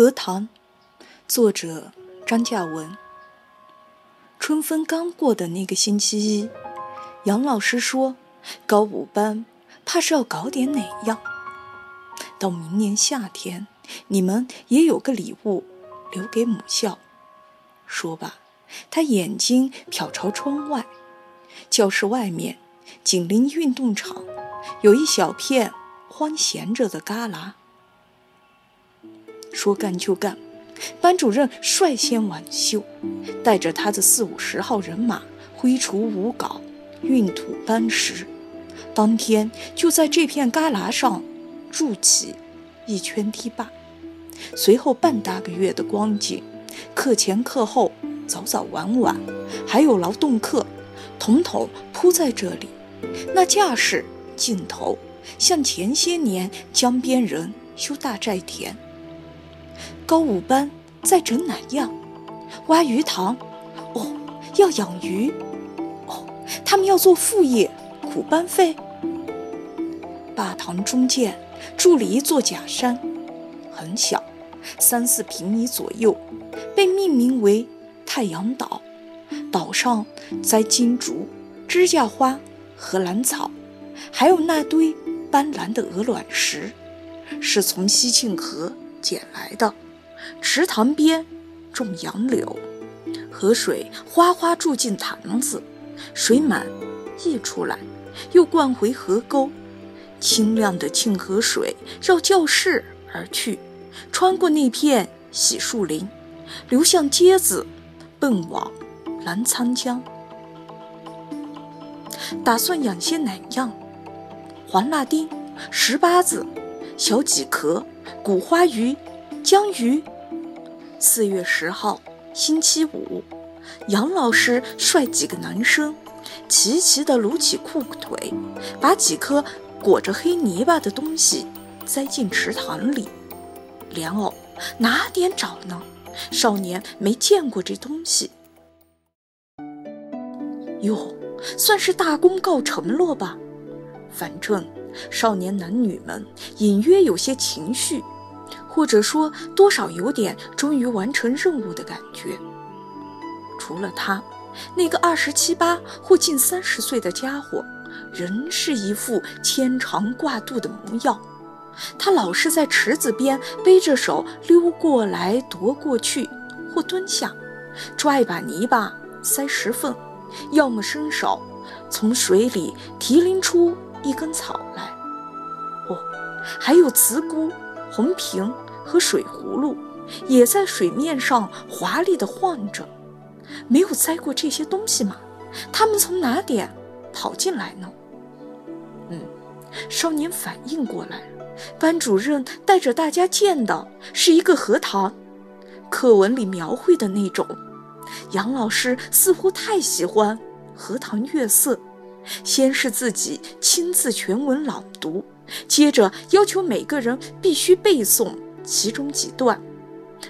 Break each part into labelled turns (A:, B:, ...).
A: 荷塘，作者张嘉文。春分刚过的那个星期一，杨老师说，高五班怕是要搞点哪样。到明年夏天，你们也有个礼物留给母校。说罢，他眼睛瞟朝窗外，教室外面紧邻运动场，有一小片荒闲着的旮旯。说干就干，班主任率先挽袖，带着他的四五十号人马挥锄舞镐，运土搬石。当天就在这片旮旯上筑起一圈堤坝。随后半大个月的光景，课前课后，早早晚晚，还有劳动课，统统铺在这里。那架势劲头，像前些年江边人修大寨田。高五班在整哪样？挖鱼塘，哦，要养鱼，哦，他们要做副业，苦班费。坝塘中间筑了一座假山，很小，三四平米左右，被命名为太阳岛。岛上栽金竹、指甲花和兰草，还有那堆斑斓的鹅卵石，是从西庆河捡来的。池塘边种杨柳，河水哗哗注进塘子，水满溢出来，又灌回河沟。清亮的沁河水绕教室而去，穿过那片洗树林，流向街子，奔往澜沧江。打算养些哪样？黄辣丁、石八子、小鲫壳、古花鱼、江鱼。四月十号，星期五，杨老师率几个男生齐齐地撸起裤腿，把几颗裹着黑泥巴的东西栽进池塘里。莲藕哪点找呢？少年没见过这东西。哟，算是大功告成了吧？反正少年男女们隐约有些情绪。或者说，多少有点终于完成任务的感觉。除了他，那个二十七八或近三十岁的家伙，仍是一副牵肠挂肚的模样。他老是在池子边背着手溜过来踱过去，或蹲下，抓一把泥巴塞石缝，要么伸手从水里提拎出一根草来。哦，还有瓷菇。红瓶和水葫芦也在水面上华丽地晃着，没有栽过这些东西吗？他们从哪点跑进来呢？嗯，少年反应过来，班主任带着大家见的是一个荷塘，课文里描绘的那种。杨老师似乎太喜欢荷塘月色，先是自己亲自全文朗读。接着要求每个人必须背诵其中几段，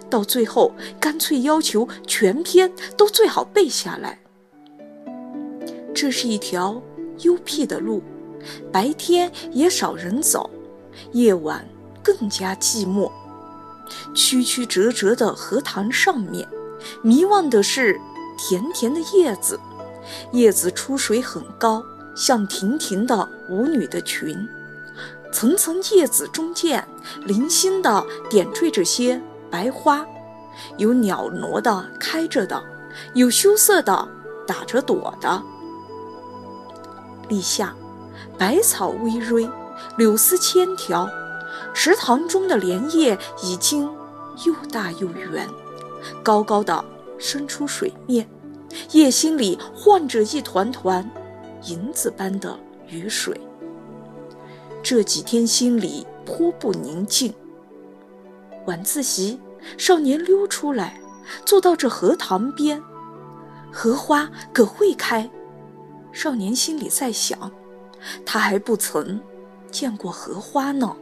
A: 到最后干脆要求全篇都最好背下来。这是一条幽僻的路，白天也少人走，夜晚更加寂寞。曲曲折折的荷塘上面，迷望的是甜甜的叶子，叶子出水很高，像亭亭的舞女的裙。层层叶子中间，零星的点缀着些白花，有袅娜的开着的，有羞涩的打着朵的。立夏，百草葳蕤，柳丝千条，池塘中的莲叶已经又大又圆，高高的伸出水面，叶心里晃着一团团银子般的雨水。这几天心里颇不宁静。晚自习，少年溜出来，坐到这荷塘边，荷花可会开？少年心里在想，他还不曾见过荷花呢。